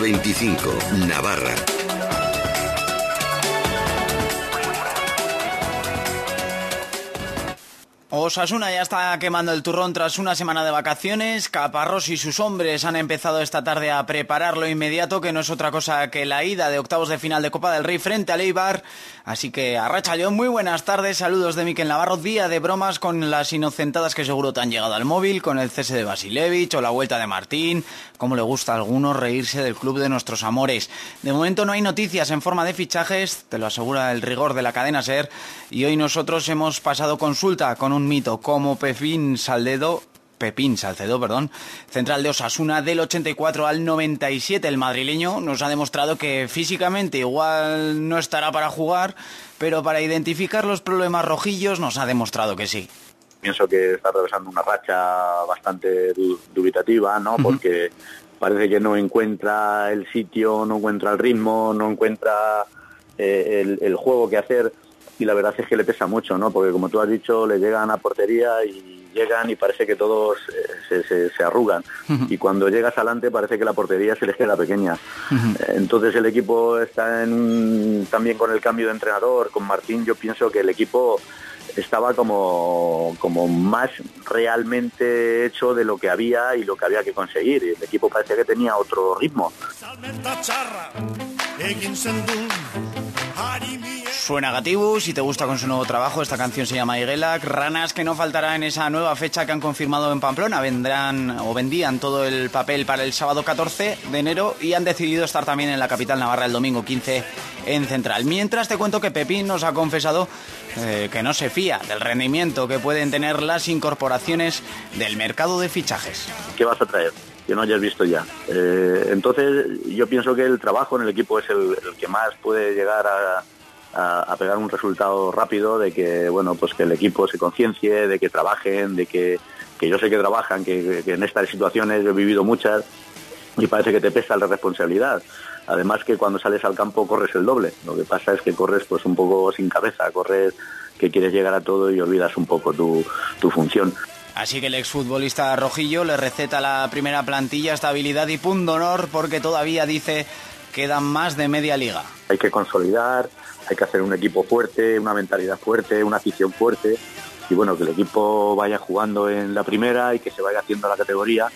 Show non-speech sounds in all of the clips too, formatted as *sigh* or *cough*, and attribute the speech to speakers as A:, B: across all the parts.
A: 25, Navarra.
B: Osasuna ya está quemando el turrón tras una semana de vacaciones. Caparrós y sus hombres han empezado esta tarde a preparar lo inmediato, que no es otra cosa que la ida de octavos de final de Copa del Rey frente a Leibar. Así que arracha León, muy buenas tardes, saludos de Miquel Navarro. Día de bromas con las inocentadas que seguro te han llegado al móvil, con el cese de Basilevich o la vuelta de Martín. Como le gusta a algunos reírse del club de nuestros amores. De momento no hay noticias en forma de fichajes, te lo asegura el rigor de la cadena Ser. Y hoy nosotros hemos pasado consulta con un mito como Pepín Saldedo, Pepín Salcedo, perdón, central de Osasuna del 84 al 97. El madrileño nos ha demostrado que físicamente igual no estará para jugar, pero para identificar los problemas rojillos nos ha demostrado que sí.
C: Pienso que está atravesando una racha bastante dubitativa, ¿no? Porque parece que no encuentra el sitio, no encuentra el ritmo, no encuentra eh, el, el juego que hacer y la verdad es que le pesa mucho, ¿no? Porque como tú has dicho, le llegan a portería y llegan y parece que todos eh, se, arrugan. Y cuando llegas adelante parece que la portería se les queda pequeña. Entonces el equipo está en, también con el cambio de entrenador, con Martín, yo pienso que el equipo estaba como, como más realmente hecho de lo que había y lo que había que conseguir. El equipo parecía que tenía otro ritmo.
B: Suena Gatibus, si te gusta con su nuevo trabajo, esta canción se llama Igelak. Ranas que no faltará en esa nueva fecha que han confirmado en Pamplona. Vendrán o vendían todo el papel para el sábado 14 de enero y han decidido estar también en la capital navarra el domingo 15 en Central. Mientras te cuento que Pepín nos ha confesado eh, que no se fía del rendimiento que pueden tener las incorporaciones del mercado de fichajes.
C: ¿Qué vas a traer? Que no hayas visto ya. Eh, entonces yo pienso que el trabajo en el equipo es el que más puede llegar a, a, pegar un resultado rápido, de que bueno pues que el equipo se conciencie, de que trabajen, de que, yo sé que trabajan, que, en estas situaciones he vivido muchas y parece que te pesa la responsabilidad. Además que cuando sales al campo corres el doble. Lo que pasa es que corres pues un poco sin cabeza, corres que quieres llegar a todo y olvidas un poco tu, tu función.
B: Así que el exfutbolista Rojillo le receta la primera plantilla, estabilidad y punto honor porque todavía dice quedan más de media liga.
C: Hay que consolidar, hay que hacer un equipo fuerte, una mentalidad fuerte, una afición fuerte y bueno, que el equipo vaya jugando en la primera y que se vaya haciendo la categoría,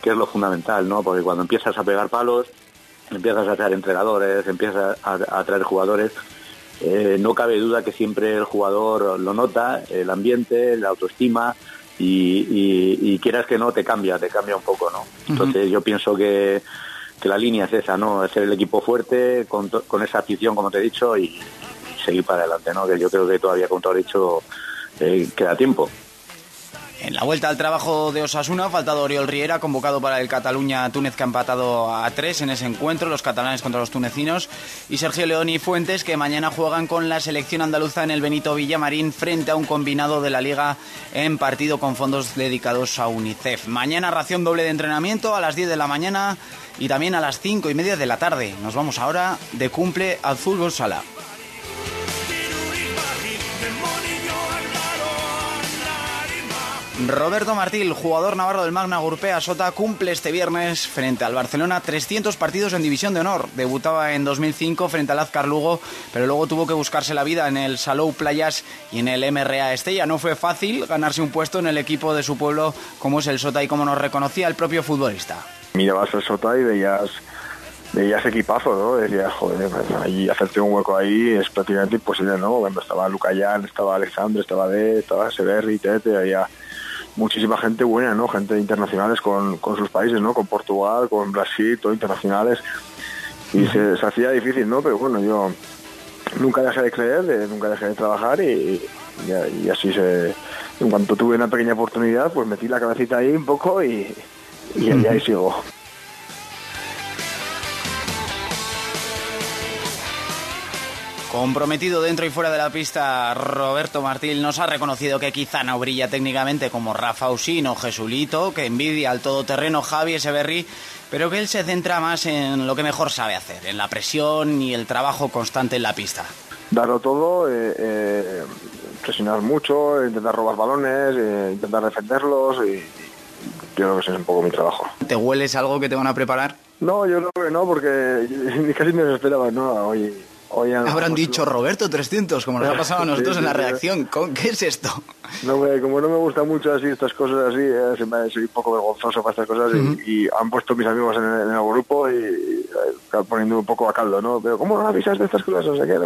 C: que es lo fundamental, ¿no? Porque cuando empiezas a pegar palos, empiezas a traer entrenadores, empiezas a, traer jugadores, eh, no cabe duda que siempre el jugador lo nota, el ambiente, la autoestima, y, quieras que no, te cambia, te cambia un poco, ¿no? Entonces yo pienso que que la línea es esa, ¿no? Es el equipo fuerte, con, con esa afición, como te he dicho, y, seguir para adelante, ¿no? Que yo creo que todavía, como te he dicho, eh, queda tiempo.
B: En la vuelta al trabajo de Osasuna ha faltado Oriol Riera, convocado para el Cataluña-Túnez, que ha empatado a tres en ese encuentro, los catalanes contra los tunecinos, y Sergio León y Fuentes, que mañana juegan con la selección andaluza en el Benito Villamarín frente a un combinado de la Liga en partido con fondos dedicados a UNICEF. Mañana ración doble de entrenamiento a las 10 de la mañana y también a las 5 y media de la tarde. Nos vamos ahora de cumple al fútbol sala. Roberto Martil, jugador navarro del Magna Gurpea Sota, cumple este viernes frente al Barcelona 300 partidos en División de Honor. Debutaba en 2005 frente al Azcar Lugo, pero luego tuvo que buscarse la vida en el Salou Playas y en el MRA Estella. No fue fácil ganarse un puesto en el equipo de su pueblo como es el Sota y como nos reconocía el propio futbolista.
D: Mirabas el Sota y veías veías equipazo, ¿no? Decías, joder, pues ahí hacerte un hueco ahí es prácticamente imposible, ¿no? Cuando estaba Lucayán, estaba Alexandre, estaba D, estaba Severri, Tete, había muchísima gente buena, ¿no? Gente internacionales con, con sus países, ¿no? Con Portugal, con Brasil, todo internacionales. Y se, hacía difícil, ¿no? Pero bueno, yo nunca dejé de creer, nunca dejé de trabajar y, y, así se... En cuanto tuve una pequeña oportunidad, pues metí la cabecita ahí un poco y, y ahí sigo.
B: Comprometido dentro y fuera de la pista, Roberto Martín nos ha reconocido que quizá no brilla técnicamente como Rafa Usino o Jesulito, que envidia al todoterreno Javi Eseberri, pero que él se centra más en lo que mejor sabe hacer, en la presión y el trabajo constante en la pista.
D: Darlo todo, eh, eh, presionar mucho, intentar robar balones, eh, intentar defenderlos y, yo creo que ese es un poco mi trabajo.
B: ¿Te hueles algo que te van a preparar?
D: No, yo creo que no, porque *laughs* casi no se esperaba nada
B: Habrán dicho Roberto 300, como nos ha pasado a *laughs* nosotros en la redacción. ¿Qué es esto?
D: No, como no me gusta mucho así estas cosas así, eh, soy un poco vergonzoso para estas cosas y, han puesto mis amigos en el, grupo y, y, poniendo un poco a caldo, ¿no? Pero ¿cómo no avisas de estas cosas? O sea, que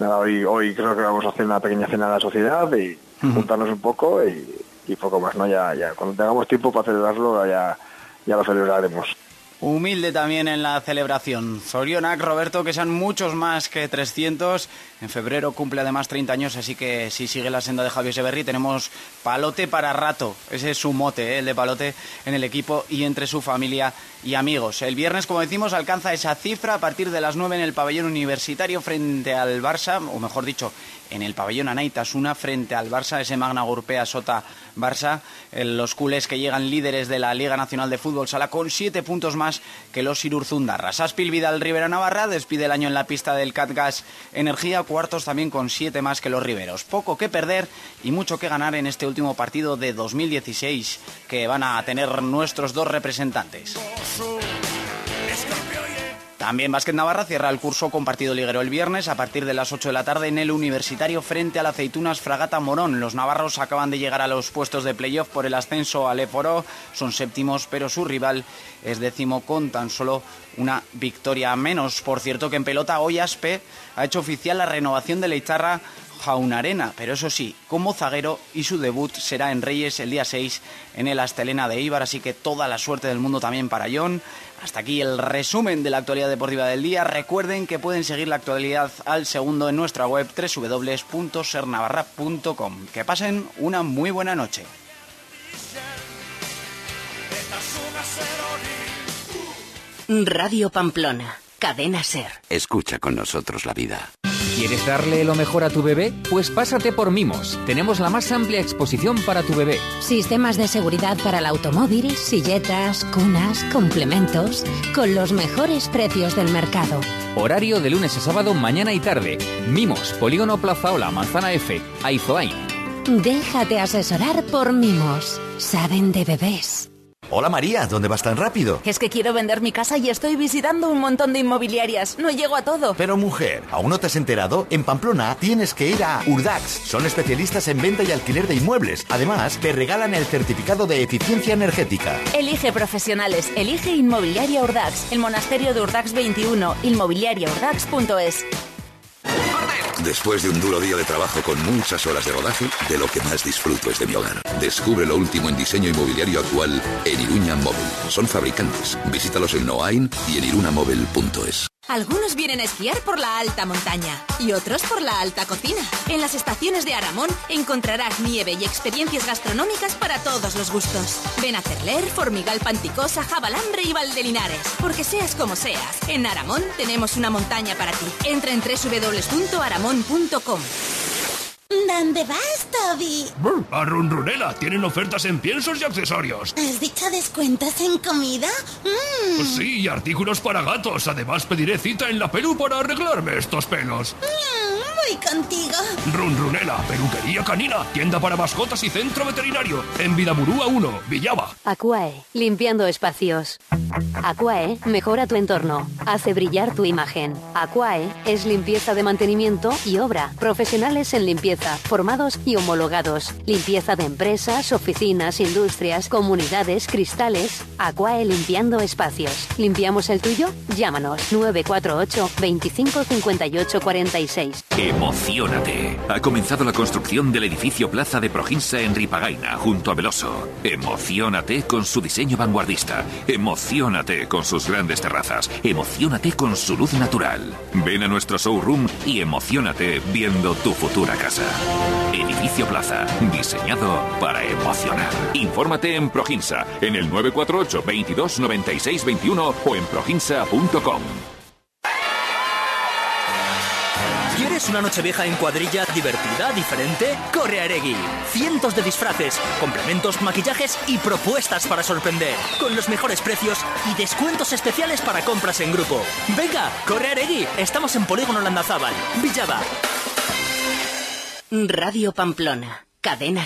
D: nada, hoy, hoy creo que vamos a hacer una pequeña cena de la sociedad y juntarnos un poco y, y, poco más, ¿no? Ya, ya, cuando tengamos tiempo para celebrarlo ya, ya lo celebraremos.
B: Humilde también en la celebración. Zorionak, Roberto, que sean muchos más que 300. En febrero cumple además 30 años, así que si sigue la senda de Javier Severri, tenemos palote para rato. Ese es su mote, ¿eh? el de palote en el equipo y entre su familia y amigos. El viernes, como decimos, alcanza esa cifra a partir de las 9 en el pabellón universitario frente al Barça, o mejor dicho, en el pabellón Anaitasuna frente al Barça, ese Magna Gurpea Sota Barça, los culés que llegan líderes de la Liga Nacional de Fútbol Sala con siete puntos más que los Irurzundarras. Aspil Vidal Rivera Navarra despide el año en la pista del Catgas Energía, cuartos también con siete más que los Riveros. Poco que perder y mucho que ganar en este último partido de 2016 que van a tener nuestros dos representantes. También Básquet Navarra cierra el curso con partido liguero el viernes a partir de las 8 de la tarde en el Universitario frente al Aceitunas Fragata Morón. Los navarros acaban de llegar a los puestos de playoff por el ascenso al Eporo. Son séptimos, pero su rival es décimo con tan solo una victoria menos. Por cierto que en pelota hoy Aspe ha hecho oficial la renovación de Leicharra Jaunarena, pero eso sí, como zaguero y su debut será en Reyes el día 6 en el Astelena de Ibar, así que toda la suerte del mundo también para John. Hasta aquí el resumen de la actualidad deportiva del día. Recuerden que pueden seguir la actualidad al segundo en nuestra web www.sernavarra.com. Que pasen una muy buena noche.
E: Radio Pamplona, cadena Ser.
A: Escucha con nosotros la vida.
F: ¿Quieres darle lo mejor a tu bebé? Pues pásate por Mimos. Tenemos la más amplia exposición para tu bebé.
G: Sistemas de seguridad para el automóvil, silletas, cunas, complementos, con los mejores precios del mercado.
F: Horario de lunes a sábado, mañana y tarde. Mimos, Polígono Plaza Ola, Manzana F, Aizoain.
G: Déjate asesorar por Mimos. Saben de bebés.
H: Hola María, ¿dónde vas tan rápido?
I: Es que quiero vender mi casa y estoy visitando un montón de inmobiliarias. No llego a todo.
H: Pero mujer, ¿aún no te has enterado? En Pamplona tienes que ir a Urdax. Son especialistas en venta y alquiler de inmuebles. Además, te regalan el certificado de eficiencia energética.
I: Elige profesionales, elige Inmobiliaria Urdax. El monasterio de Urdax 21, inmobiliariaurdax.es.
A: Después de un duro día de trabajo con muchas horas de rodaje, de lo que más disfruto es de mi hogar. Descubre lo último en diseño inmobiliario actual en Iruña Móvil. Son fabricantes. Visítalos en Noain y en irunamóvil.es.
J: Algunos vienen a esquiar por la alta montaña y otros por la alta cocina. En las estaciones de Aramón encontrarás nieve y experiencias gastronómicas para todos los gustos. Ven a Cerler, Formigal Panticosa, Jabalambre y Valdelinares. Porque seas como seas, en Aramón tenemos una montaña para ti. Entra en www.aramón.com.
K: ¿Dónde vas, Toby?
L: A Runrunela. Tienen ofertas en piensos y accesorios.
K: ¿Has dicho descuentos en comida?
L: Mm. Sí, y artículos para gatos. Además, pediré cita en la Perú para arreglarme estos pelos.
K: Mm, voy contigo.
L: Runrunela, peluquería canina, tienda para mascotas y centro veterinario. En Vidaburúa 1, Villaba.
M: Aquae, limpiando espacios. Aquae mejora tu entorno, hace brillar tu imagen. Aquae es limpieza de mantenimiento y obra. Profesionales en limpieza, formados y homologados. Limpieza de empresas, oficinas, industrias, comunidades, cristales. Aquae limpiando espacios. ¿Limpiamos el tuyo? Llámanos 948 25 58 46.
N: Emocionate. Ha comenzado la construcción del edificio Plaza de Proginsa en Ripagaina, junto a Veloso. Emocionate con su diseño vanguardista. Emocionate con sus grandes terrazas. Emocionate con su luz natural. Ven a nuestro showroom y emocionate viendo tu futura casa. Edificio Plaza, diseñado para emocionar. Infórmate en Proginsa, en el 948 22 96 21 o en proginsa.com.
O: ¿Quieres una noche vieja en cuadrilla divertida, diferente? Corre a Eregui. Cientos de disfraces, complementos, maquillajes y propuestas para sorprender. Con los mejores precios y descuentos especiales para compras en grupo. Venga, corre a Eregui. Estamos en Polígono Landazábal, Villaba.
E: Radio Pamplona, cadena